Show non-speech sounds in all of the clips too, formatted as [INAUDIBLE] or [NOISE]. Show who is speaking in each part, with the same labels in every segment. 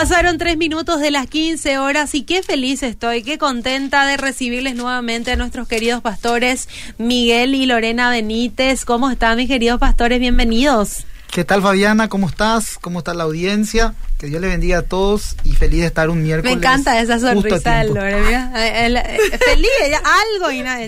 Speaker 1: Pasaron tres minutos de las 15 horas y qué feliz estoy, qué contenta de recibirles nuevamente a nuestros queridos pastores Miguel y Lorena Benítez. ¿Cómo están mis queridos pastores? Bienvenidos.
Speaker 2: ¿Qué tal Fabiana? ¿Cómo estás? ¿Cómo está la audiencia? Que Dios le bendiga a todos y feliz de estar un miércoles.
Speaker 1: Me encanta esa sonrisa de Lorena. feliz, ella algo y nada,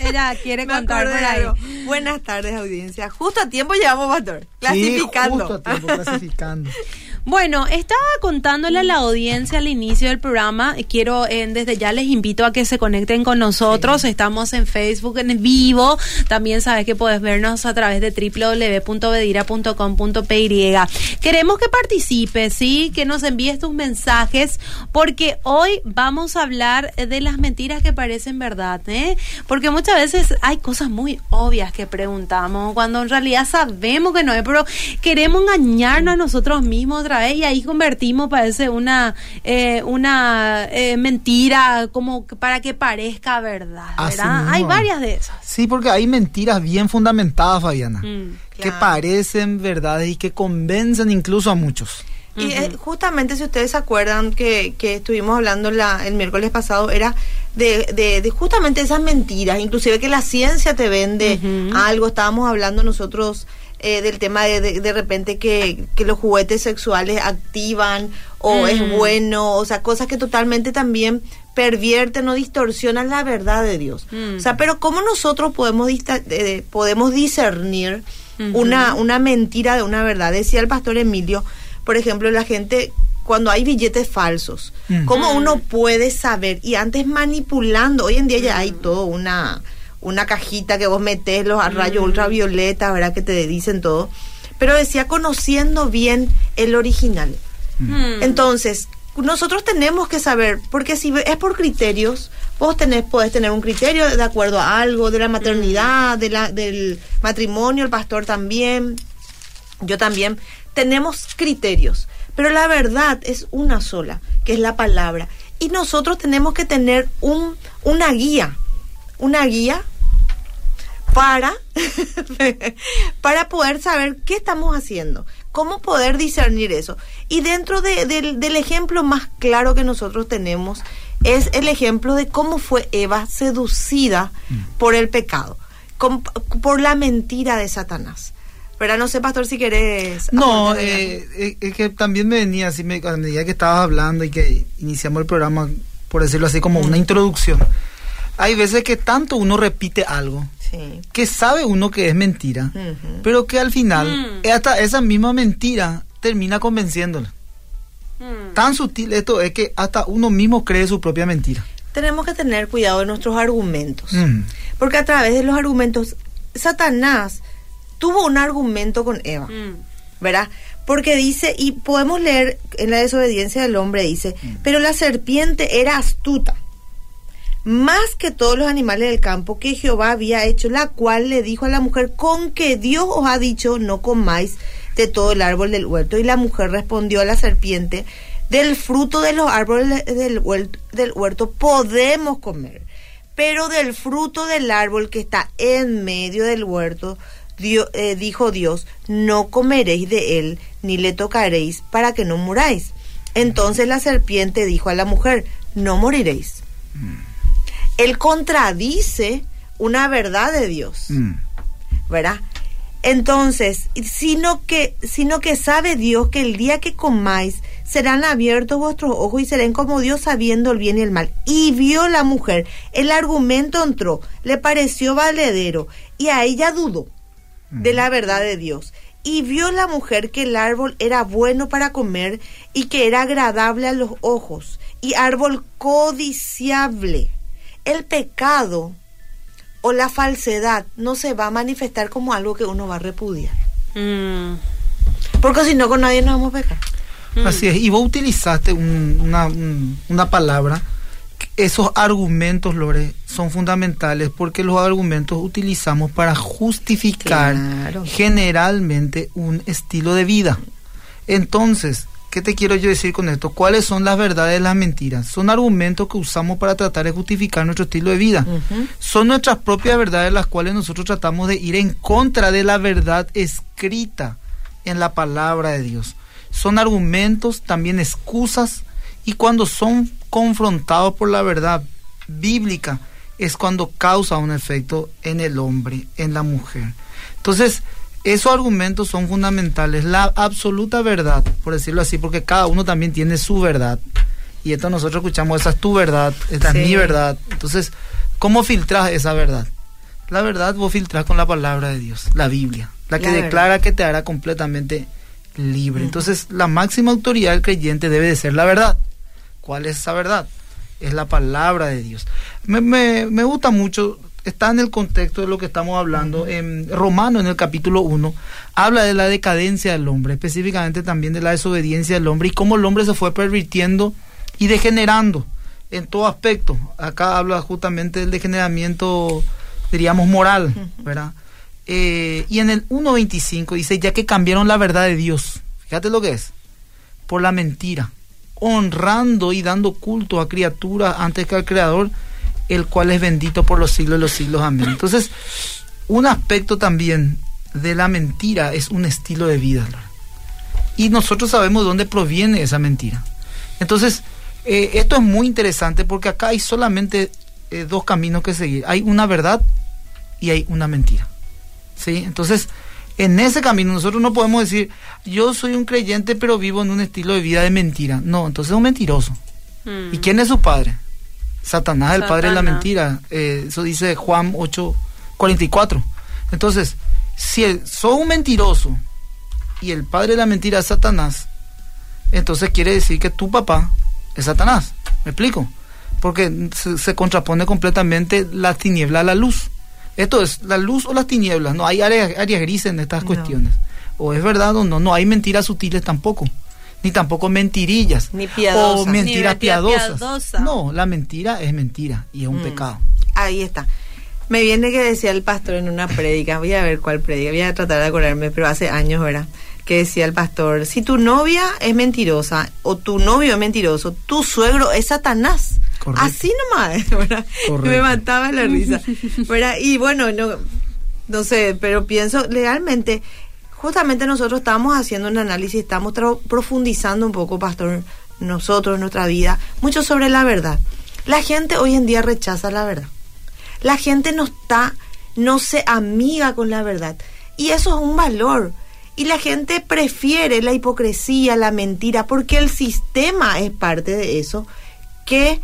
Speaker 1: ella, quiere [LAUGHS] contar por ahí.
Speaker 3: Buenas tardes audiencia. Justo a tiempo llevamos, pastor. Clasificando.
Speaker 2: Sí, justo a tiempo, clasificando. [LAUGHS]
Speaker 1: Bueno, estaba contándole a la audiencia al inicio del programa. Quiero, eh, desde ya les invito a que se conecten con nosotros. Estamos en Facebook en vivo. También sabes que puedes vernos a través de www.bedira.com.py. Queremos que participes, ¿sí? Que nos envíes tus mensajes, porque hoy vamos a hablar de las mentiras que parecen verdad, ¿eh? Porque muchas veces hay cosas muy obvias que preguntamos, cuando en realidad sabemos que no es, pero queremos engañarnos a nosotros mismos y ahí convertimos, parece una, eh, una eh, mentira como para que parezca verdad, ¿verdad? Hay varias de esas.
Speaker 2: Sí, porque hay mentiras bien fundamentadas, Fabiana, mm, que parecen verdades y que convencen incluso a muchos.
Speaker 3: Y eh, justamente si ustedes se acuerdan que, que estuvimos hablando la, el miércoles pasado, era de, de, justamente esas mentiras, inclusive que la ciencia te vende algo, estábamos hablando nosotros eh, del tema de, de, repente que, que, los juguetes sexuales activan o es mm. bueno, o sea, cosas que totalmente también pervierten o distorsionan la verdad de Dios. O sea, mm. pero ¿cómo nosotros podemos, eh, podemos discernir una, una mentira de una verdad? Decía el pastor Emilio, por ejemplo, la gente cuando hay billetes falsos, ¿cómo uno puede saber? Y antes manipulando, hoy en día ya hay todo una una cajita que vos metés los rayos mm. ultravioleta, ¿verdad? Que te dicen todo. Pero decía conociendo bien el original. Mm. Entonces, nosotros tenemos que saber, porque si es por criterios, vos tenés, podés tener un criterio de acuerdo a algo, de la maternidad, de la, del matrimonio, el pastor también, yo también, tenemos criterios, pero la verdad es una sola, que es la palabra. Y nosotros tenemos que tener un, una guía, una guía para, [LAUGHS] para poder saber qué estamos haciendo, cómo poder discernir eso. Y dentro del ejemplo más claro que nosotros tenemos es el ejemplo de cómo fue Eva seducida mm. por el pecado, por la mentira de Satanás. Pero no sé, pastor, si querés.
Speaker 2: No, eh, eh, es que también me venía así, me, a medida que estabas hablando y que iniciamos el programa, por decirlo así, como una introducción. Hay veces que tanto uno repite algo que sabe uno que es mentira, pero que al final, mm. hasta esa misma mentira termina convenciéndola. Mm. Tan sutil esto es que hasta uno mismo cree su propia mentira.
Speaker 3: Tenemos que tener cuidado de nuestros argumentos, mm. porque a través de los argumentos, Satanás tuvo un argumento con Eva, ¿verdad? Porque dice, y podemos leer en la desobediencia del hombre, dice, pero la serpiente era astuta más que todos los animales del campo que Jehová había hecho, la cual le dijo a la mujer, con que Dios os ha dicho, no comáis de todo el árbol del huerto. Y la mujer respondió a la serpiente, del fruto de los árboles del huerto, del huerto podemos comer, pero del fruto del árbol que está en medio del huerto, eh, dijo Dios, no comeréis de él, ni le tocaréis, para que no muráis. Entonces la serpiente dijo a la mujer, no moriréis. Mm él contradice una verdad de Dios. Mm. ¿Verdad? Entonces, sino que, sino que sabe Dios que el día que comáis serán abiertos vuestros ojos y serán como Dios sabiendo el bien y el mal. Y vio la mujer, el argumento entró, le pareció valedero y a ella dudó de la verdad de Dios. Y vio la mujer que el árbol era bueno para comer y que era agradable a los ojos y árbol codiciable el pecado o la falsedad no se va a manifestar como algo que uno va a repudiar. Mm. Porque si no, con nadie nos vamos a pecar.
Speaker 2: Mm. Así es. Y vos utilizaste una, una, palabra. Esos argumentos, Lore, son fundamentales porque los argumentos utilizamos para justificar generalmente un estilo de vida. Entonces, ¿Qué te quiero yo decir con esto? ¿Cuáles son las verdades y las mentiras? Son argumentos que usamos para tratar de justificar nuestro estilo de vida. Son nuestras propias verdades las cuales nosotros tratamos de ir en contra de la verdad escrita en la palabra de Dios. son argumentos, también excusas, y cuando son confrontados por la verdad bíblica, es cuando causa un efecto en el hombre, en la mujer. Entonces, esos argumentos son fundamentales. La absoluta verdad, por decirlo así, porque cada uno también tiene su verdad. Y esto nosotros escuchamos, esa es tu verdad, esta es mi verdad. Entonces, ¿cómo filtras esa verdad? La verdad vos filtras con la palabra de Dios, la Biblia, la que declara que te hará completamente libre. Entonces, la máxima autoridad del creyente debe de ser la verdad. ¿Cuál es esa verdad? Es la palabra de Dios. Me, me, me gusta mucho está en el contexto de lo que estamos hablando. En Romano, en el capítulo 1, habla de la decadencia del hombre, específicamente también de la desobediencia del hombre y cómo el hombre se fue pervirtiendo y degenerando en todo aspecto. Acá habla justamente del degeneramiento, diríamos, moral, ¿verdad? Eh, y en el 1.25 dice, ya que cambiaron la verdad de Dios, fíjate lo que es, por la mentira, honrando y dando culto a criaturas antes que al Creador, el cual es bendito por los siglos de los siglos. Amén. [CLEARS THROAT] Entonces, un aspecto también de la mentira es un estilo de vida. Y nosotros sabemos de dónde proviene esa mentira. Entonces, eh, esto es muy interesante porque acá hay solamente eh, dos caminos que seguir. Hay una verdad y hay una mentira. ¿Sí? Entonces, en ese camino nosotros no podemos decir, yo soy un creyente pero vivo en un estilo de vida de mentira. No, entonces es un mentiroso. Mm. ¿Y quién es su padre? Satanás, el padre de la mentira. Eh, eso dice Juan 8, 44. Entonces, si el, sos un mentiroso y el padre de la mentira es Satanás, entonces quiere decir que tu papá es Satanás. ¿Me explico? Porque se, contrapone completamente la tiniebla a la luz. Esto es la luz o las tinieblas. No hay áreas, grises en estas cuestiones. O es verdad o no. No hay mentiras sutiles tampoco ni tampoco mentirillas.
Speaker 3: Ni piadosas.
Speaker 2: O mentiras piadosas. No, la mentira es mentira y es un mm. pecado.
Speaker 3: Ahí está. Me viene que decía el pastor en una prédica, voy a ver cuál prédica, voy a tratar de acordarme, pero hace años, ¿verdad? Que decía el pastor, si tu novia es mentirosa o tu novio es mentiroso, tu suegro es Satanás. Así nomás, [LAUGHS] ¿verdad? Me mataba la risa. [LAUGHS] ¿verdad? Y bueno, no, no sé, pero pienso, legalmente, justamente nosotros estamos haciendo un análisis, estamos profundizando un poco, pastor, nosotros, nuestra vida, mucho sobre la verdad. La gente hoy en día rechaza la verdad. La gente no está, no se amiga con la verdad. Y eso es un valor. Y la gente prefiere la hipocresía, la mentira, porque el sistema es parte de eso, que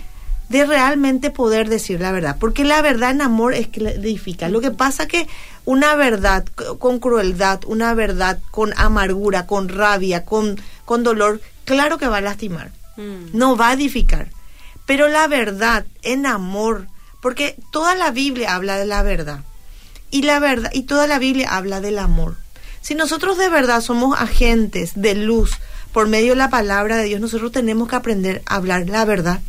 Speaker 3: de realmente poder decir la verdad. Porque la verdad en amor es que edifica. Lo que pasa que una verdad con crueldad, una verdad con amargura, con rabia, con, con dolor, claro que va a lastimar, mm. no va a edificar. Pero la verdad en amor, porque toda la Biblia habla de la verdad. Y la verdad, y toda la Biblia habla del amor. Si nosotros de verdad somos agentes de luz por medio de la palabra de Dios, nosotros tenemos que aprender a hablar la verdad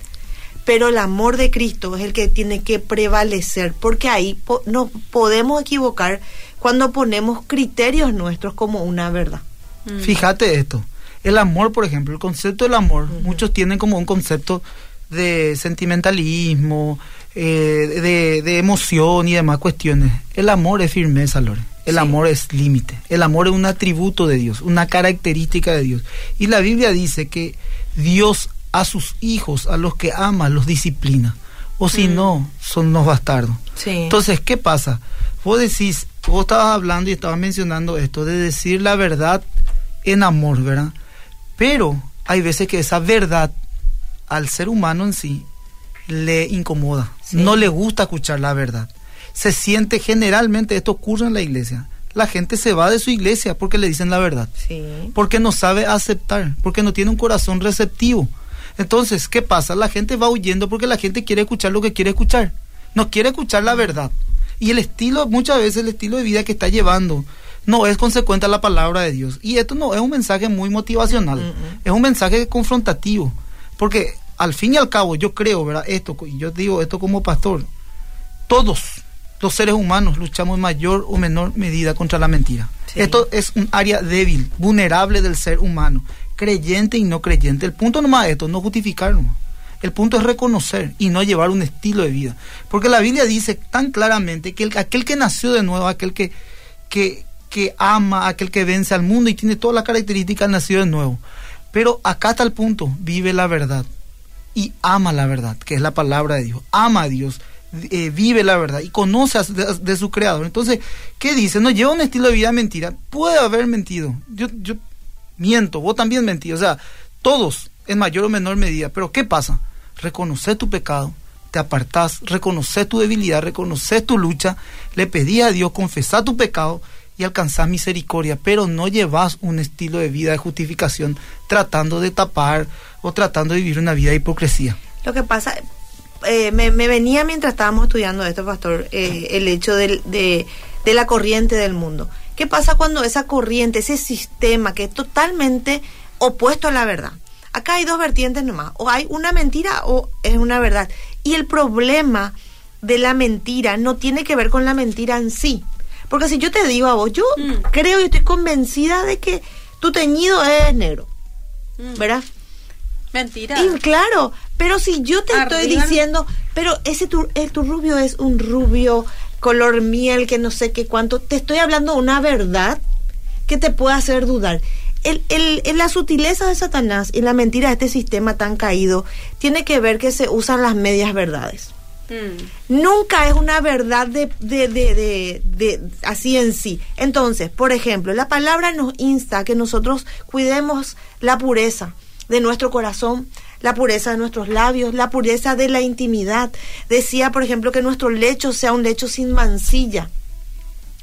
Speaker 3: pero el amor de Cristo es el que tiene que prevalecer, porque ahí no podemos equivocar cuando ponemos criterios nuestros como una verdad.
Speaker 2: Mm. Fíjate esto, el amor, por ejemplo, el concepto del amor, muchos tienen como un concepto de sentimentalismo, eh, de, emoción y demás cuestiones. El amor es firmeza, Lore. El amor es límite. El amor es un atributo de Dios, una característica de Dios. Y la Biblia dice que Dios a sus hijos, a los que ama, los disciplina. O si mm. no, son unos bastardos. Entonces, ¿qué pasa? Vos decís, vos estabas hablando y estabas mencionando esto de decir la verdad en amor, ¿verdad? Pero hay veces que esa verdad al ser humano en sí le incomoda, no le gusta escuchar la verdad. Se siente generalmente, esto ocurre en la iglesia, la gente se va de su iglesia porque le dicen la verdad, porque no sabe aceptar, porque no tiene un corazón receptivo. Entonces, ¿qué pasa? La gente va huyendo porque la gente quiere escuchar lo que quiere escuchar. No quiere escuchar la verdad. Y el estilo, muchas veces el estilo de vida que está llevando no es consecuente a la palabra de Dios. Y esto no es un mensaje muy motivacional, mm, mm. es un mensaje confrontativo. Porque al fin y al cabo, yo creo, ¿verdad? Esto, y yo digo esto como pastor, todos los seres humanos luchamos en mayor o menor medida contra la mentira. Esto es un área débil, vulnerable del ser humano creyente y no creyente. El punto nomás es esto, no justificarnos. El punto es reconocer y no llevar un estilo de vida. Porque la Biblia dice tan claramente que aquel que nació de nuevo, aquel que, que, que ama, aquel que vence al mundo y tiene todas las características nacido de nuevo. Pero acá está el punto, vive la verdad y ama la verdad, que es la palabra de Dios. Ama a Dios, eh, vive la verdad y conoce de, su creador. Entonces, ¿qué dice? No lleva un estilo de vida mentira. Puede haber mentido. Yo, yo miento, vos también mentí. O sea, todos en mayor o menor medida. Pero ¿qué pasa? Reconoce tu pecado, te apartás, reconoce tu debilidad, reconoce tu lucha, le pedí a Dios, confesar tu pecado y alcanzar misericordia, pero no llevas un estilo de vida de justificación tratando de tapar o tratando de vivir una vida de hipocresía.
Speaker 3: Lo que pasa, eh, me, venía mientras estábamos estudiando esto, pastor, eh, el hecho de, de la corriente del mundo. ¿Qué pasa cuando esa corriente, ese sistema que es totalmente opuesto a la verdad? Acá hay dos vertientes nomás, o hay una mentira o es una verdad. Y el problema de la mentira no tiene que ver con la mentira en sí. Porque si yo te digo a vos, yo mm. creo y estoy convencida de que tu teñido es negro, mm. ¿verdad?
Speaker 1: Mentira.
Speaker 3: Y claro, pero si yo te estoy diciendo, pero ese tu, eh, tu rubio es un rubio color miel, que no sé qué cuánto, te estoy hablando una verdad que te puede hacer dudar. El, el, la sutileza de Satanás y la mentira de este sistema tan caído tiene que ver que se usan las medias verdades. Mm. Nunca es una verdad de, de, de, de, así en sí. Entonces, por ejemplo, la palabra nos insta a que nosotros cuidemos la pureza de nuestro corazón, la pureza de nuestros labios, la pureza de la intimidad. Decía, por ejemplo, que nuestro lecho sea un lecho sin mancilla.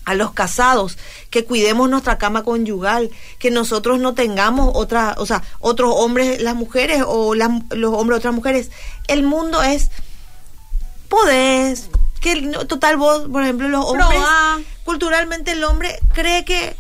Speaker 3: A los casados, que cuidemos nuestra cama conyugal, que nosotros no tengamos otra, o sea, otros hombres, las mujeres o los hombres, otras mujeres. El mundo es, podés, que total vos, por ejemplo, los hombres, culturalmente el hombre cree que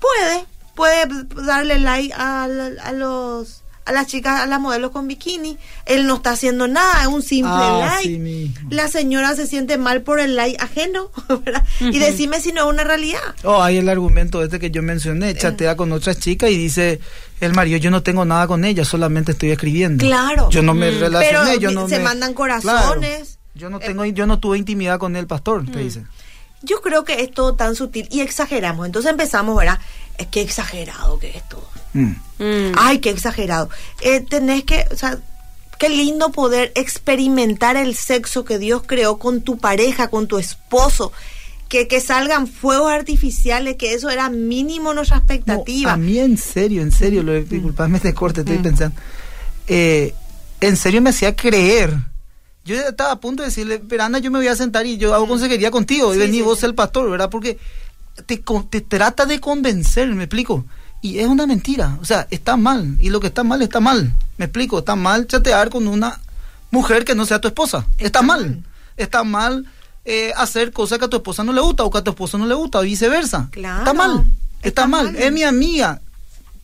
Speaker 3: puede, puede darle like a los a las chicas, a las modelos con bikini. Él no está haciendo nada, es un simple ah, like. la señora se siente mal por el like ajeno, [LAUGHS] Y decime si no es una realidad.
Speaker 2: Oh, hay el argumento este que yo mencioné, eh. chatea con otras chicas y dice, el marido, yo no tengo nada con ella, solamente estoy escribiendo.
Speaker 3: Claro.
Speaker 2: Yo no me mm. relacioné, yo
Speaker 3: no se mandan corazones.
Speaker 2: yo no tengo, yo no tuve intimidad con el pastor, te mm. dice.
Speaker 3: Yo creo que es todo tan sutil y exageramos. Entonces empezamos, ¿verdad? Es que exagerado que es todo. Mm. Mm. Ay, qué exagerado. Eh, tenés que, o sea, qué lindo poder experimentar el sexo que Dios creó con tu pareja, con tu esposo. Que, que salgan fuegos artificiales, que eso era mínimo nuestra expectativa.
Speaker 2: a mí en serio, en serio, lo, mm. disculpadme este corte, estoy pensando. Eh, en serio me hacía creer. Yo estaba a punto de decirle, pero yo me voy a sentar y yo hago consejería contigo. y vení vos el pastor, ¿verdad? Porque te, te trata de convencer, me explico. Y es una mentira, o sea, está mal. Y lo que está mal, está mal. Me explico, está mal chatear con una mujer que no sea tu esposa. Está, mal. Está mal eh, hacer cosas que a tu esposa no le gusta o que a tu esposo no le gusta o viceversa. Está mal. Está, mal. Es mi amiga.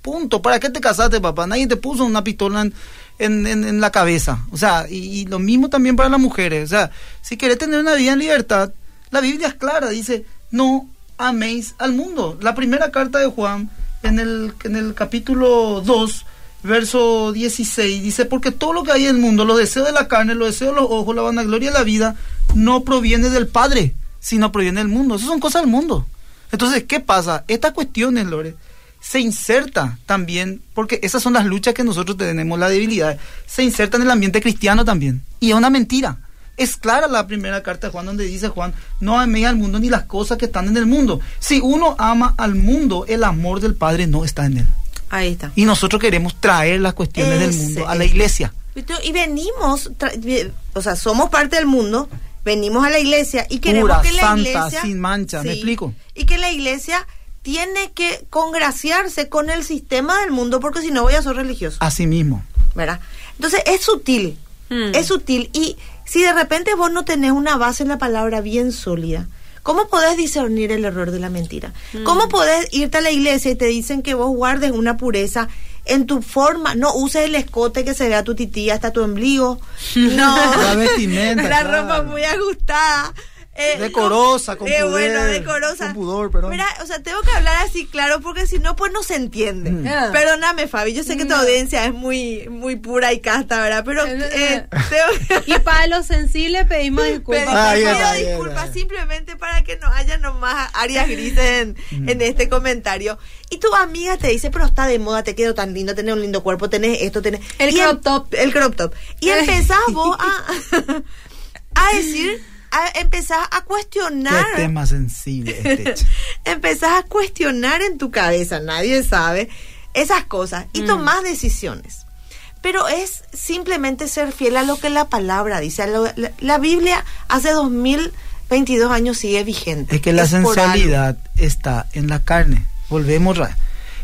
Speaker 2: Punto. ¿Para qué te casaste, papá? Nadie te puso una pistola en, en, la cabeza. O sea, y, lo mismo también para las mujeres. O sea, si querés tener una vida en libertad, la Biblia es clara. Dice, no améis al mundo. La primera carta de Juan en el, en el capítulo 2, verso 16, dice, porque todo lo que hay en el mundo, los deseos de la carne, los deseos de los ojos, la vanagloria de la vida, no proviene del Padre, sino proviene del mundo. Esas son cosas del mundo. Entonces, ¿qué pasa? Estas cuestiones, Lore, se inserta también, porque esas son las luchas que nosotros tenemos, la debilidad, se inserta en el ambiente cristiano también. Y es una mentira. Es clara la primera carta de Juan donde dice Juan, no amé al mundo ni las cosas que están en el mundo. Si uno ama al mundo, el amor del Padre no está en él.
Speaker 3: Ahí está.
Speaker 2: Y nosotros queremos traer las cuestiones del mundo a la iglesia.
Speaker 3: Y venimos, o sea, somos parte del mundo, venimos a la iglesia y queremos que la iglesia
Speaker 2: sin mancha, ¿me explico?
Speaker 3: Y que la iglesia tiene que congraciarse con el sistema del mundo porque si no voy a ser religioso.
Speaker 2: Así mismo.
Speaker 3: ¿Verdad? Entonces es sutil, hmm. es sutil y si de repente vos no tenés una base en la palabra bien sólida, ¿cómo podés discernir el error de la mentira? Mm. ¿Cómo podés irte a la iglesia y te dicen que vos guardes una pureza en tu forma? No uses el escote que se vea tu titía hasta tu ombligo. [LAUGHS] No.
Speaker 2: la vestimenta. [LAUGHS]
Speaker 3: la ropa muy ajustada. Eh,
Speaker 2: decorosa, con,
Speaker 3: eh,
Speaker 2: pudor,
Speaker 3: bueno, decorosa.
Speaker 2: con pudor, perdón.
Speaker 3: Mira, o sea, tengo que hablar así claro porque si no, pues no se entiende.
Speaker 2: Mm.
Speaker 1: Ah.
Speaker 3: Perdóname, Fabi, yo sé que tu audiencia es muy, muy pura y casta, ¿verdad? Pero eh, tengo que... [LAUGHS]
Speaker 1: Y para los sensibles pedimos disculpas.
Speaker 2: Ah, bien, bien,
Speaker 3: disculpas simplemente para que no haya nomás áreas grises en,
Speaker 2: Mm.
Speaker 3: en este comentario. Y tu amiga te dice, pero está de moda, te quedó tan lindo, tenés un lindo cuerpo, tenés esto, tenés...
Speaker 1: El
Speaker 3: y em-
Speaker 1: crop top.
Speaker 3: El crop top. Y empezás vos a, [LAUGHS] a decir, a, empezás a cuestionar...
Speaker 2: Qué tema sensible este. [LAUGHS]
Speaker 3: empezás a cuestionar en tu cabeza, nadie sabe, esas cosas y tomás decisiones. Pero es simplemente ser fiel a lo que la palabra dice. A lo- la, la Biblia hace 2022 años sigue vigente.
Speaker 2: Es que la
Speaker 3: algo.
Speaker 2: sensualidad está en la carne. Volvemos. ra-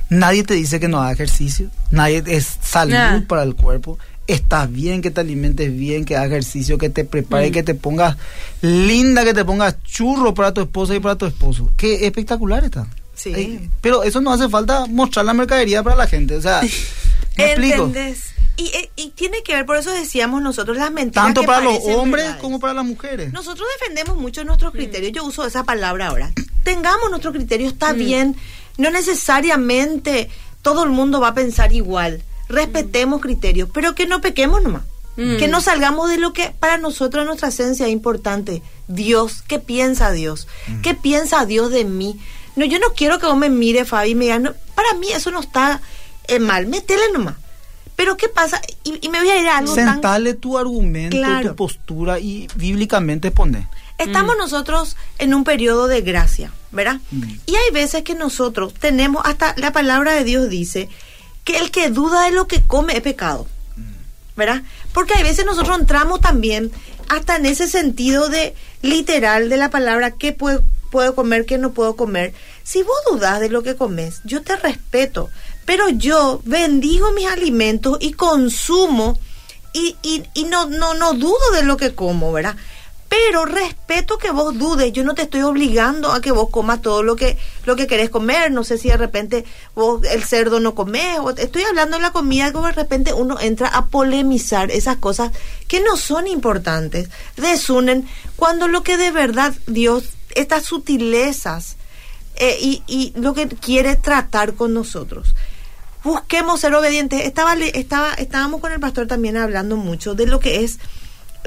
Speaker 2: Nadie te dice que no haga ejercicio. Nadie es salud
Speaker 1: Nah.
Speaker 2: para el cuerpo. Está bien que te alimentes bien, que hagas ejercicio, que te prepare,
Speaker 1: Mm.
Speaker 2: que te pongas linda, que te pongas churro para tu esposa y para tu esposo. Qué espectacular está.
Speaker 3: Sí.
Speaker 2: Ay, pero eso no hace falta mostrar la mercadería para la gente. O sea, [LAUGHS] ¿me explico?
Speaker 3: Y, eh, y tiene que ver, por eso decíamos nosotros las mentiras.
Speaker 2: Tanto
Speaker 3: que
Speaker 2: para los hombres
Speaker 3: verdades.
Speaker 2: como para las mujeres.
Speaker 3: Nosotros defendemos mucho nuestros criterios. Yo uso esa palabra ahora. Tengamos nuestro criterio, está bien. No necesariamente todo el mundo va a pensar igual. Respetemos criterios, pero que no pequemos nomás.
Speaker 1: Mm.
Speaker 3: Que no salgamos de lo que para nosotros en nuestra esencia es importante. Dios, ¿qué piensa Dios? ¿Qué piensa Dios de mí? No, yo no quiero que vos me mire, Fabi, y me diga, no, para mí eso no está eh, mal, métele nomás. Pero ¿qué pasa? Y, y me voy a ir a algo tan
Speaker 2: Sentale tu argumento,
Speaker 3: Claro.
Speaker 2: tu postura y bíblicamente pone.
Speaker 3: Estamos nosotros en un periodo de gracia, ¿verdad?
Speaker 2: Mm.
Speaker 3: Y hay veces que nosotros tenemos, hasta la palabra de Dios dice, que el que duda de lo que come es pecado, ¿verdad? Porque hay veces nosotros entramos también hasta en ese sentido de literal de la palabra, qué puedo, puedo comer, qué no puedo comer. Si vos dudas de lo que comes, yo te respeto, pero yo bendigo mis alimentos y consumo y, y, y no, no, no dudo de lo que como, ¿verdad? Pero respeto que vos dudes, yo no te estoy obligando a que vos comas todo lo que, lo que querés comer, no sé si de repente vos el cerdo no comés, estoy hablando de la comida, como de repente uno entra a polemizar esas cosas que no son importantes, desunen, cuando lo que de verdad Dios, estas sutilezas, eh, y, y lo que quiere tratar con nosotros. Busquemos ser obedientes. Estaba, estaba, estábamos con el pastor también hablando mucho de lo que es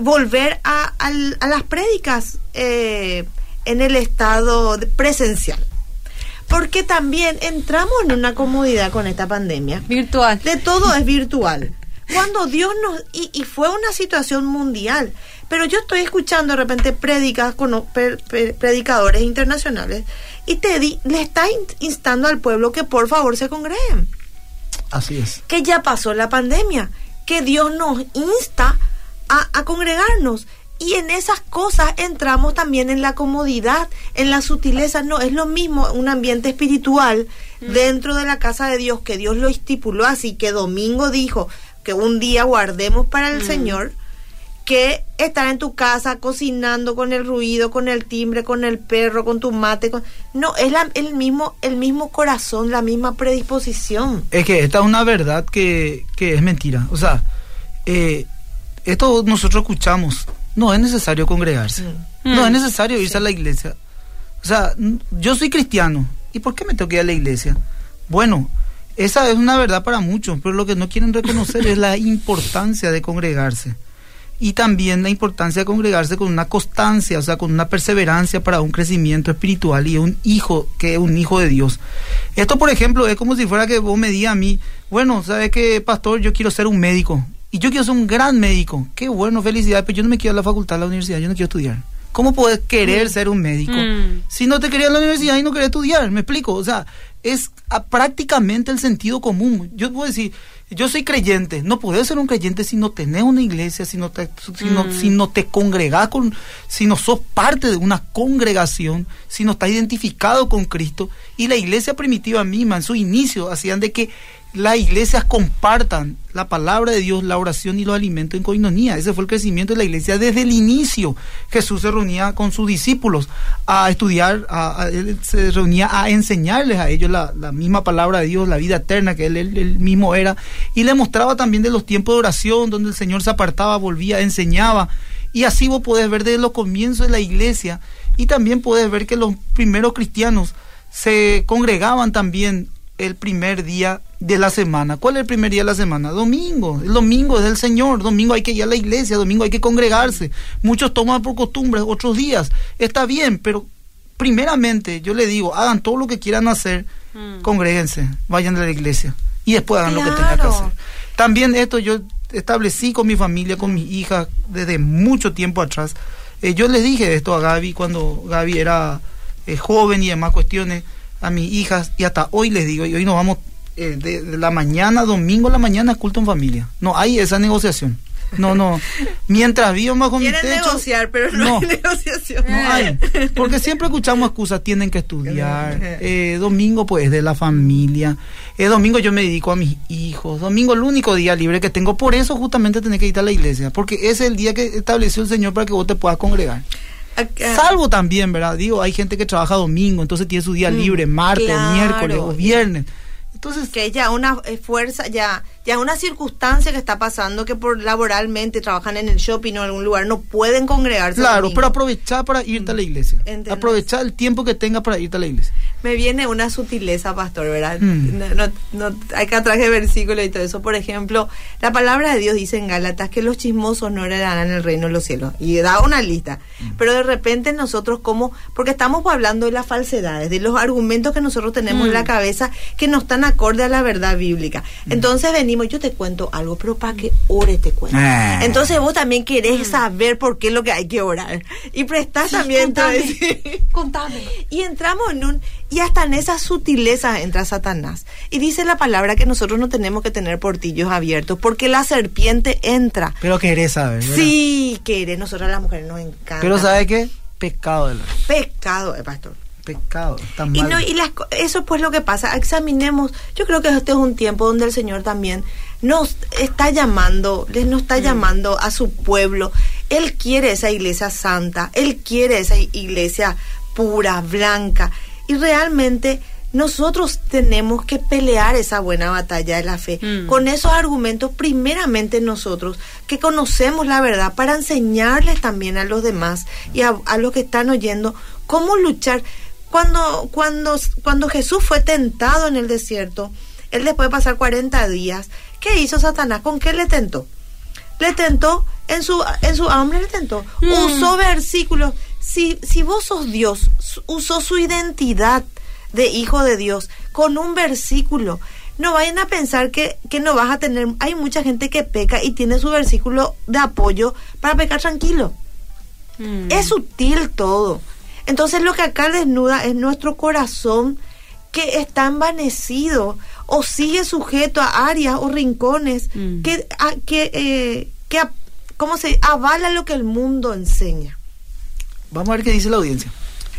Speaker 3: volver a, al- a las prédicas eh, en el estado de- presencial. Porque también entramos en una comodidad con esta pandemia.
Speaker 1: Virtual.
Speaker 3: De todo es virtual. Cuando Dios nos... Y, y fue una situación mundial. Pero yo estoy escuchando de repente prédicas con o- pre- pre- predicadores internacionales y te di, le está in- instando al pueblo que por favor se congreguen
Speaker 2: Así es.
Speaker 3: que ya pasó la pandemia, que Dios nos insta a, a congregarnos. Y en esas cosas entramos también en la comodidad, en la sutileza. No, es lo mismo un ambiente espiritual dentro de la casa de Dios, que Dios lo estipuló así, que Domingo dijo que un día guardemos para el Señor, que estar en tu casa cocinando con el ruido, con el timbre, con el perro, con tu mate. con- No, es la- el, mismo, el mismo corazón, la misma predisposición.
Speaker 2: Es que esta es una verdad que, que es mentira. O sea, eh, esto nosotros escuchamos. No es necesario congregarse.
Speaker 1: Mm.
Speaker 2: No es necesario irse a la iglesia. O sea, yo soy cristiano. ¿Y por qué me tengo que ir a la iglesia? Bueno, esa es una verdad para muchos, pero lo que no quieren reconocer es la importancia de congregarse. Y también la importancia de congregarse con una constancia, o sea, con una perseverancia para un crecimiento espiritual y un hijo que es un hijo de Dios. Esto, por ejemplo, es como si fuera que vos me digas a mí, bueno, ¿sabes qué, pastor? Yo quiero ser un médico. Y yo quiero ser un gran médico. Qué bueno, felicidades, pero yo no me quiero a la facultad, a la universidad, yo no quiero estudiar. ¿Cómo puedes querer ser un médico
Speaker 1: Mm.
Speaker 2: si no te querías la universidad y no querés estudiar? ¿Me explico? O sea, es a- prácticamente el sentido común. Yo puedo decir, yo soy creyente. No puedes ser un creyente si no tenés una iglesia, si no te, si no,
Speaker 1: Mm.
Speaker 2: si no te congregás con, si no sos parte de una congregación, si no estás identificado con Cristo. Y la iglesia primitiva misma, en su inicio, hacían de que las iglesias compartan la palabra de Dios, la oración y los alimentos en coinonía. Ese fue el crecimiento de la iglesia desde el inicio. Jesús se reunía con sus discípulos a estudiar, a- él se reunía a enseñarles a ellos la, misma palabra de Dios, la vida eterna que él, él- él mismo era. Y le mostraba también de los tiempos de oración, donde el Señor se apartaba, volvía, enseñaba. Y así vos podés ver desde los comienzos de la iglesia y también podés ver que los primeros cristianos se congregaban también el primer día de la semana. ¿Cuál es el primer día de la semana? Domingo. El domingo es del Señor. Domingo hay que ir a la iglesia. Domingo hay que congregarse. Muchos toman por costumbre otros días. Está bien, pero primeramente yo le digo, hagan todo lo que quieran hacer. Mm. Congréguense, vayan a la iglesia. Y después hagan lo que tengan que hacer. También esto yo establecí con mi familia, con mi hija, desde mucho tiempo atrás. Eh, yo les dije esto a Gaby cuando Gaby era eh, joven y demás cuestiones a mis hijas y hasta hoy les digo, y hoy nos vamos eh, de, la mañana, domingo a la mañana, culto en familia. No hay esa negociación. No, no. [LAUGHS] Mientras vivo bajo mi techo.
Speaker 3: negociar, pero no, hay negociación.
Speaker 2: No hay. Porque siempre escuchamos excusas, tienen que estudiar. Eh, domingo, pues, de la familia. Eh, domingo yo me dedico a mis hijos. Domingo el único día libre que tengo. Por eso justamente tenés que ir a la iglesia. Porque ese es el día que estableció el Señor para que vos te puedas congregar. Salvo también, ¿verdad? Digo, hay gente que trabaja domingo, entonces tiene su día mm, libre, martes, miércoles o viernes. Entonces,
Speaker 3: que ya una eh, fuerza, ya, ya una circunstancia que está pasando que por laboralmente trabajan en el shopping o en algún lugar no pueden congregarse.
Speaker 2: Claro, pero aprovechar para irte a la iglesia. Aprovechar el tiempo que tenga para irte a la iglesia.
Speaker 3: Me viene una sutileza, pastor, ¿verdad? Mm. No, no, hay que atraje versículos y todo eso. Por ejemplo, la palabra de Dios dice en Gálatas que los chismosos no heredarán el reino de los cielos. Y da una lista. Mm. Pero de repente nosotros como, porque estamos hablando de las falsedades, de los argumentos que nosotros tenemos en la mm. cabeza que no están acorde a la verdad bíblica. Entonces venimos, yo te cuento algo, pero para que ore te cuento. Ah. Entonces vos también querés saber por qué es lo que hay que orar. Y prestás también...
Speaker 1: Contame. [LAUGHS] contame.
Speaker 3: Y entramos en un y hasta en esa sutileza entra Satanás. Y dice la palabra que nosotros no tenemos que tener portillos abiertos porque la serpiente entra.
Speaker 2: Pero querés saber.
Speaker 3: Sí, querés. Nosotros las mujeres nos encanta.
Speaker 2: Pero ¿sabe qué? Pecado. De la...
Speaker 3: Pecado, eh, pastor.
Speaker 2: Pecado. Tan
Speaker 3: y, no, y las, eso pues lo que pasa. Examinemos. Yo creo que este es un tiempo donde el Señor también nos está llamando, les nos está mm. llamando a su pueblo. Él quiere esa iglesia santa. Él quiere esa iglesia pura, blanca. Y realmente nosotros tenemos que pelear esa buena batalla de la fe mm. con esos argumentos primeramente nosotros que conocemos la verdad para enseñarles también a los demás y a, los que están oyendo cómo luchar cuando cuando cuando Jesús fue tentado en el desierto él después de pasar 40 días ¿qué hizo Satanás? ¿con qué le tentó? le tentó en su en su hambre le tentó mm. usó versículos si, si vos sos Dios, usó su identidad de hijo de Dios con un versículo. No vayan a pensar que, que no vas a tener... Hay mucha gente que peca y tiene su versículo de apoyo para pecar tranquilo. Mm. Es sutil todo. Entonces lo que acá desnuda es nuestro corazón que está envanecido o sigue sujeto a áreas o rincones mm. que, que, eh, que ¿cómo se avala lo que el mundo enseña.
Speaker 2: Vamos a ver qué dice la audiencia.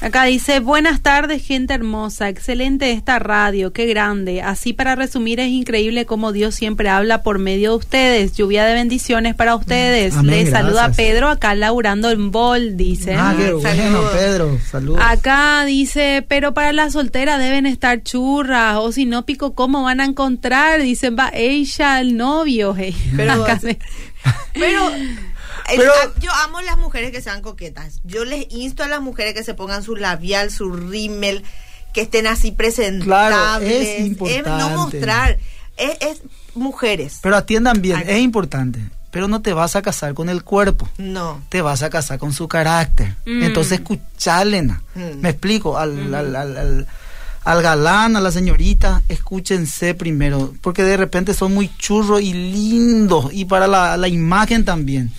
Speaker 1: Acá dice, buenas tardes, gente hermosa, excelente esta radio, qué grande. Así para resumir, es increíble cómo Dios siempre habla por medio de ustedes. Lluvia de bendiciones para ustedes. Les saluda Pedro, acá laburando en Bol, dice.
Speaker 2: Ah, qué bueno, Pedro, saludos.
Speaker 1: Acá dice, pero para la soltera deben estar churras, o si no, pico, ¿cómo van a encontrar? Dicen, va ella, el novio.
Speaker 3: Pero, [LAUGHS] pero yo amo las mujeres que sean coquetas. Yo les insto a las mujeres que se pongan su labial, su rímel, que estén así presentables.
Speaker 2: Claro, es importante.
Speaker 3: no mostrar. Es, mujeres.
Speaker 2: Pero atiendan bien, es importante. Pero no te vas a casar con el cuerpo.
Speaker 3: No.
Speaker 2: Te vas a casar con su carácter. Mm. Entonces, escucharle. Mm. Me explico. Al, al, al, al, galán, a la señorita, escúchense primero. Porque de repente son muy churros y lindos. Y para la, la imagen también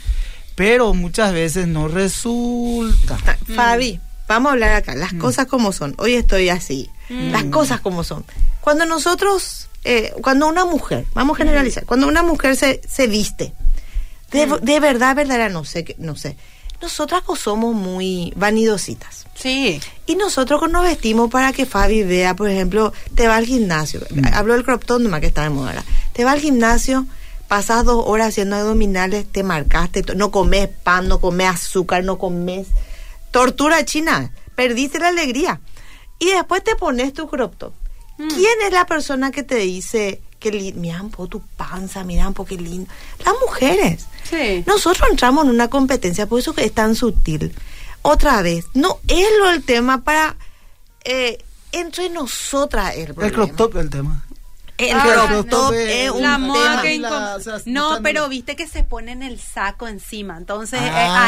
Speaker 2: pero muchas veces no resulta.
Speaker 3: Ah, Fabi, vamos a hablar acá, las mm. cosas como son. Hoy estoy así, mm. las cosas como son. Cuando nosotros, eh, cuando una mujer, vamos a generalizar, cuando una mujer se, se viste, de, mm. de verdad, verdad, no sé, no sé. Nosotras somos muy vanidositas.
Speaker 1: Sí.
Speaker 3: Y nosotros nos vestimos para que Fabi vea, por ejemplo, te va al gimnasio. Hablo del crop top, que está de moda Te va al gimnasio, pasas dos horas haciendo abdominales, te marcaste, no comes pan, no comes azúcar, no comes tortura china, perdiste la alegría. Y después te pones tu crop top. Mm. ¿Quién es la persona que te dice qué lindo, mira un poco tu panza, mira un poco qué lindo. Las mujeres.
Speaker 1: Sí.
Speaker 3: Nosotros entramos en una competencia, por eso que es tan sutil. Otra vez, no es lo el tema para eh, entre nosotras el
Speaker 2: El
Speaker 3: problema.
Speaker 2: crop top es el tema.
Speaker 3: El
Speaker 1: Ah,
Speaker 3: crop
Speaker 2: eh,
Speaker 3: es un
Speaker 1: la moda que
Speaker 2: La-
Speaker 1: incom-
Speaker 2: o sea,
Speaker 1: no pero viste que se ponen el saco encima entonces eh,
Speaker 2: Ah,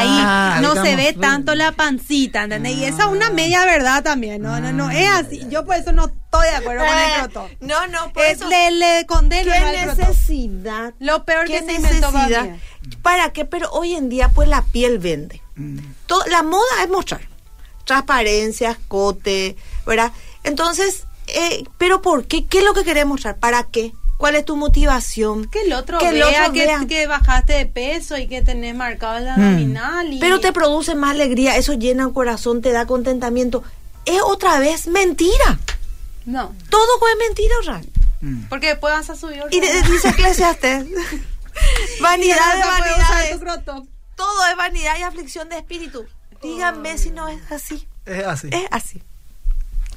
Speaker 1: ahí no
Speaker 2: digamos,
Speaker 1: se ve tanto la pancita ¿entendés? y esa es una media verdad también no no no es así yo por eso no estoy de acuerdo con el
Speaker 3: Eh,
Speaker 1: top.
Speaker 3: No, no, por
Speaker 1: Es-
Speaker 3: eso.
Speaker 1: le, le condeno
Speaker 3: ¿Qué
Speaker 1: al
Speaker 3: necesidad?
Speaker 1: Lo peor
Speaker 3: ¿Qué
Speaker 1: que se inventó para
Speaker 3: qué? Pero hoy en día, pues la piel vende.
Speaker 2: Mm.
Speaker 3: Todo- la moda es mostrar transparencia, escote, ¿verdad? Entonces, eh, ¿pero por qué? ¿Qué es lo que querés mostrar? ¿Para qué? ¿Cuál es tu motivación?
Speaker 1: que el otro
Speaker 3: Que el
Speaker 1: vea
Speaker 3: otro
Speaker 1: que,
Speaker 3: vea.
Speaker 1: que bajaste de peso y que tenés marcado el abdominal y
Speaker 3: Pero te produce más alegría, eso llena el corazón, te da contentamiento. Es otra vez mentira.
Speaker 1: no
Speaker 3: Todo es mentira, Ran.
Speaker 2: Mm.
Speaker 1: porque después vas a subir
Speaker 3: Y de- dice Eclesiastes. [LAUGHS] [LAUGHS] vanidad de vanidades.
Speaker 1: vanidades
Speaker 3: Todo es vanidad y aflicción de espíritu. Díganme si no es así.
Speaker 2: Es así.
Speaker 3: Es así.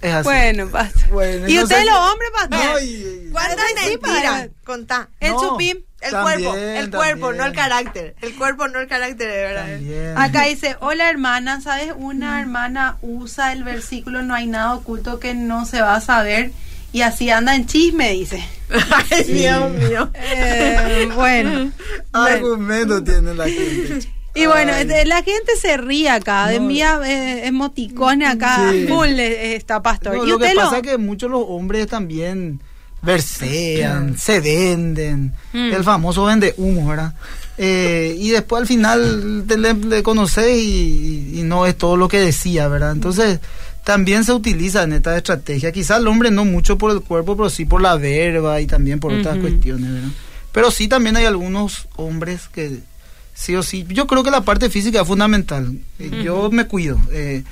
Speaker 2: Es así.
Speaker 1: bueno pastor
Speaker 2: Bueno,
Speaker 1: y
Speaker 2: no
Speaker 1: ustedes
Speaker 2: sé
Speaker 1: los hombres pastor
Speaker 2: No, y- y-
Speaker 3: ¿Cuántas
Speaker 1: Sí,
Speaker 3: mentiras? Contá.
Speaker 1: el
Speaker 2: No.
Speaker 1: chupín
Speaker 3: El
Speaker 2: También,
Speaker 3: cuerpo, el cuerpo,
Speaker 2: también.
Speaker 3: no el carácter. El cuerpo, no el carácter, de verdad.
Speaker 2: También.
Speaker 1: Acá dice, hola hermana, ¿sabes? Una hermana usa el versículo no hay nada oculto que no se va a saber y así anda en chisme, dice.
Speaker 3: Ay, Dios mío.
Speaker 1: Eh, bueno. [LAUGHS]
Speaker 2: Argumento tiene la gente.
Speaker 1: Y bueno,
Speaker 2: Ay.
Speaker 1: este, la gente se ríe acá,
Speaker 2: No.
Speaker 1: envía eh, emoticones acá,
Speaker 2: Sí.
Speaker 1: full eh, está pastor.
Speaker 2: No,
Speaker 1: y
Speaker 2: lo que pasa
Speaker 1: lo...
Speaker 2: es que muchos los hombres también versean, se venden,
Speaker 1: Mm.
Speaker 2: el famoso vende humo, ¿verdad? Eh, y después al final te le, le conoces y, y no es todo lo que decía, ¿verdad? Entonces también se utiliza en esta estrategia. Quizá el hombre no mucho por el cuerpo, pero sí por la verba y también por otras cuestiones, ¿verdad? Pero sí también hay algunos hombres que sí o sí, yo creo que la parte física es fundamental. Eh, Yo me cuido. eh,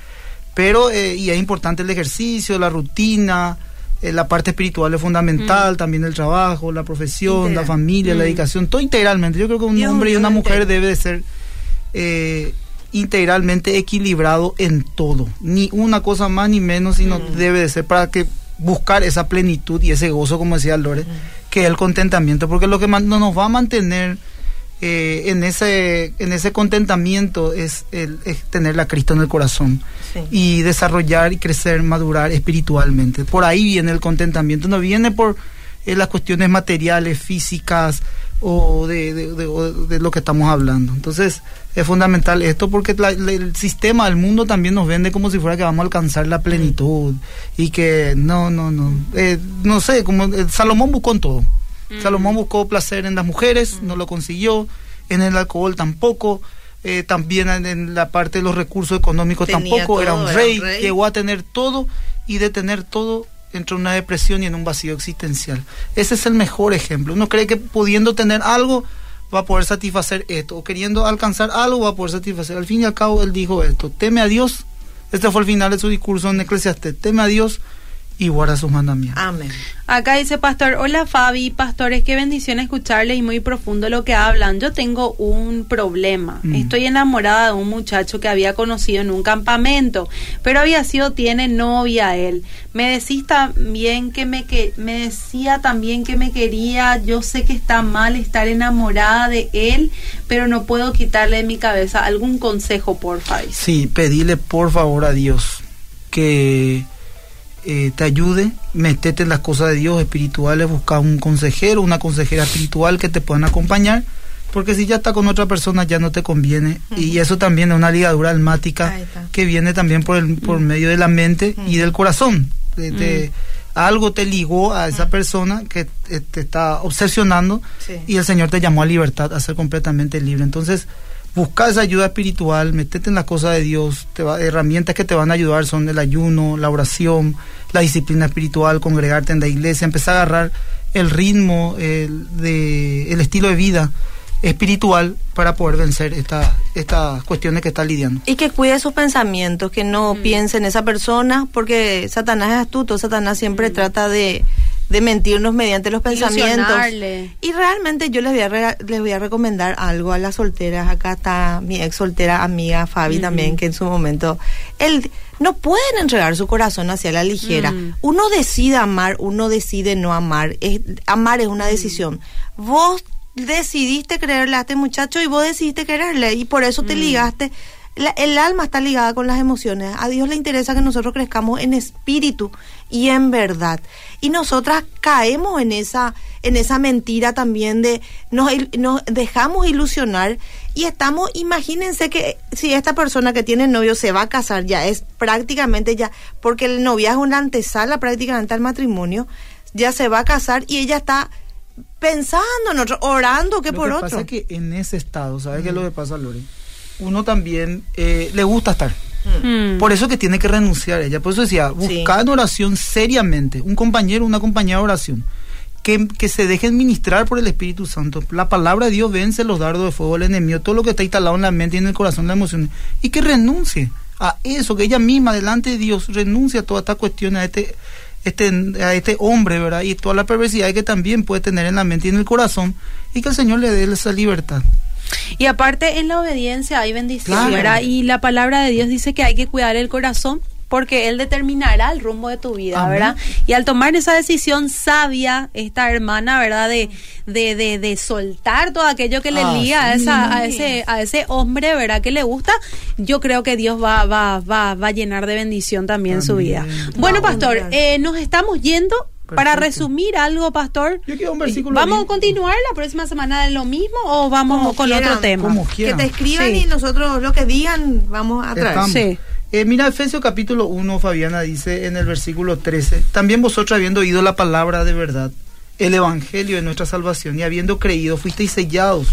Speaker 2: pero, eh, y es importante el ejercicio, la rutina, eh, la parte espiritual es fundamental, también el trabajo, la profesión,
Speaker 3: Integral.
Speaker 2: la familia, la dedicación, todo integralmente. Yo creo que un
Speaker 3: Dios
Speaker 2: hombre y una mujer debe de ser eh, integralmente equilibrado en todo. Ni una cosa más ni menos, sino debe de ser para que buscar esa plenitud y ese gozo, como decía Lore, que es el contentamiento, porque lo que no nos va a mantener eh, en ese en ese contentamiento es, el, es tener a Cristo en el corazón
Speaker 3: Sí.
Speaker 2: y desarrollar y crecer, madurar espiritualmente. Por ahí viene el contentamiento, no viene por eh, las cuestiones materiales, físicas o de, de- de- o de lo que estamos hablando. Entonces es fundamental esto porque la- la- el sistema, el mundo también nos vende como si fuera que vamos a alcanzar la plenitud y que no, no, no. Eh, no sé, como eh, Salomón buscó en todo. Salomón buscó placer en las mujeres, no lo consiguió, en el alcohol tampoco, eh, también en, la parte de los recursos económicos
Speaker 3: Tenía
Speaker 2: tampoco, era un
Speaker 3: era
Speaker 2: rey,
Speaker 3: un rey.
Speaker 2: llegó a tener todo y de tener todo entró en una depresión y en un vacío existencial. Ese es el mejor ejemplo. Uno cree que pudiendo tener algo va a poder satisfacer esto, o queriendo alcanzar algo va a poder satisfacer. Al fin y al cabo él dijo esto, teme a Dios, este fue el final de su discurso en Eclesiastes, teme a Dios y guarda sus mandamientos.
Speaker 3: Amén.
Speaker 1: Acá dice Pastor, hola Fabi, pastores, qué bendición escucharle y muy profundo lo que hablan. Yo tengo un problema.
Speaker 2: Mm.
Speaker 1: Estoy enamorada de un muchacho que había conocido en un campamento, pero había sido, tiene novia él. Me decís también que me que me decía también que me quería. Yo sé que está mal estar enamorada de él, pero no puedo quitarle de mi cabeza algún consejo, por Fabi.
Speaker 2: Sí, pedile por favor a Dios que eh, te ayude, metete en las cosas de Dios espirituales, busca un consejero, una consejera espiritual que te puedan acompañar, porque si ya está con otra persona ya no te conviene. Y eso también es una ligadura almática que viene también por, el, por medio de la mente y del corazón. De- de- algo te ligó a esa persona que te está obsesionando
Speaker 3: Sí.
Speaker 2: y el Señor te llamó a libertad, a ser completamente libre. Entonces, busca esa ayuda espiritual, metete en las cosas de Dios, te va- herramientas que te van a ayudar son el ayuno, la oración, la disciplina espiritual, congregarte en la iglesia, empezar a agarrar el ritmo, el, de, el estilo de vida espiritual para poder vencer esta- estas cuestiones que estás lidiando.
Speaker 3: Y que cuide sus pensamientos, que no piense en esa persona, porque Satanás es astuto, Satanás siempre trata de, de mentirnos mediante los pensamientos. Y realmente yo les voy, a re- les voy a recomendar algo a las solteras. Acá está mi ex soltera amiga Fabi también, que en su momento, él no pueden entregar su corazón hacia la ligera.
Speaker 1: Mm.
Speaker 3: Uno decide amar, uno decide no amar. Es- amar es una decisión. Vos decidiste creerle a este muchacho y vos decidiste quererle y por eso te ligaste. La- el alma está ligada con las emociones. A Dios le interesa que nosotros crezcamos en espíritu y en verdad. Y nosotras caemos en esa, en esa mentira también de nos, nos dejamos ilusionar y estamos, imagínense que si esta persona que tiene novio se va a casar ya es prácticamente ya, porque el noviazgo es una antesala prácticamente al matrimonio, ya se va a casar y ella está pensando en otro, orando que
Speaker 2: lo
Speaker 3: por
Speaker 2: que
Speaker 3: otro.
Speaker 2: pasa es que en ese estado, ¿sabes qué es lo que pasa, Lore? Uno también eh, le gusta estar.
Speaker 1: Mm.
Speaker 2: Por eso que tiene que renunciar ella. Por eso decía, buscar en oración seriamente, un compañero, una compañera de oración, que, que se dejen ministrar por el Espíritu Santo. La palabra de Dios vence los dardos de fuego del enemigo, todo lo que está instalado en la mente y en el corazón, las emociones, y que renuncie a eso, que ella misma, delante de Dios, renuncie a todas estas cuestiones, a este, este, a este hombre, ¿verdad? Y toda la perversidad que también puede tener en la mente y en el corazón, y que el Señor le dé esa libertad.
Speaker 1: Y aparte en la obediencia hay bendición,
Speaker 2: Claro.
Speaker 1: ¿verdad? Y la palabra de Dios dice que hay que cuidar el corazón porque Él determinará el rumbo de tu vida,
Speaker 2: Amén.
Speaker 1: ¿verdad? Y al tomar esa decisión sabia, esta hermana, ¿verdad? De, de, de, de soltar todo aquello que le liga a, esa, a,
Speaker 3: es.
Speaker 1: ese, a ese hombre, ¿verdad? Que le gusta, yo creo que Dios va, va, va, va a llenar de bendición también su vida. Bueno, pastor, eh, nos estamos yendo. Para
Speaker 2: Perfecto.
Speaker 1: resumir algo, pastor,
Speaker 2: Yo quiero un versículo
Speaker 1: ¿vamos a continuar la próxima semana de lo mismo o vamos
Speaker 3: Como
Speaker 1: con
Speaker 3: quieran,
Speaker 1: otro tema?
Speaker 2: como
Speaker 3: que te escriban
Speaker 1: Sí.
Speaker 3: y nosotros lo que digan vamos a traer.
Speaker 1: Sí.
Speaker 2: Eh, mira, Efesios capítulo 1, Fabiana dice en el versículo 13, también vosotros habiendo oído la palabra de verdad, el evangelio de nuestra salvación, y habiendo creído, fuisteis sellados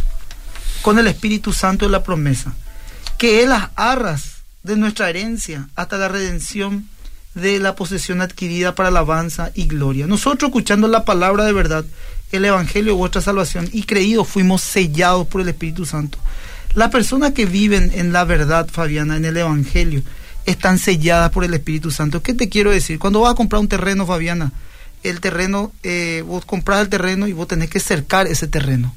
Speaker 2: con el Espíritu Santo de la promesa, que es las arras de nuestra herencia hasta la redención de la posesión adquirida para alabanza y gloria. Nosotros escuchando la palabra de verdad, el evangelio vuestra salvación y creído, fuimos sellados por el Espíritu Santo. Las personas que viven en la verdad, Fabiana, en el evangelio, están selladas por el Espíritu Santo. ¿Qué te quiero decir? Cuando vas a comprar un terreno, Fabiana, el terreno, eh, vos compras el terreno y vos tenés que cercar ese terreno.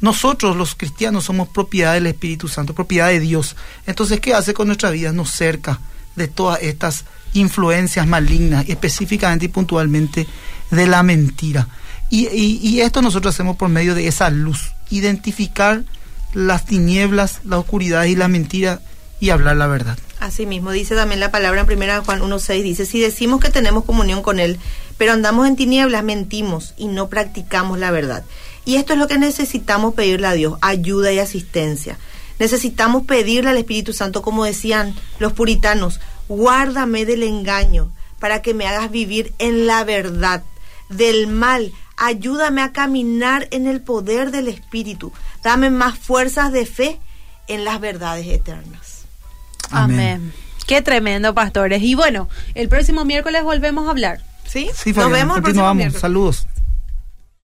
Speaker 2: Nosotros los cristianos somos propiedad del Espíritu Santo, propiedad de Dios. Entonces, ¿qué hace con nuestra vida? Nos cerca de todas estas influencias malignas, específicamente y puntualmente de la mentira. Y, esto nosotros hacemos por medio de esa luz, identificar las tinieblas, la oscuridad y la mentira y hablar la verdad.
Speaker 3: Así mismo, dice también la palabra en 1 Juan 1.6, dice, si decimos que tenemos comunión con Él, pero andamos en tinieblas, mentimos y no practicamos la verdad. Y esto es lo que necesitamos pedirle a Dios, ayuda y asistencia. Necesitamos pedirle al Espíritu Santo, como decían los puritanos, guárdame del engaño para que me hagas vivir en la verdad, del mal. Ayúdame a caminar en el poder del Espíritu. Dame más fuerzas de fe en las verdades eternas.
Speaker 1: Amén. Qué tremendo, pastores. Y bueno, el próximo miércoles volvemos a hablar.
Speaker 3: ¿Sí?
Speaker 2: Sí,
Speaker 3: Nos vemos el próximo
Speaker 2: continuamos.
Speaker 3: miércoles.
Speaker 2: Saludos.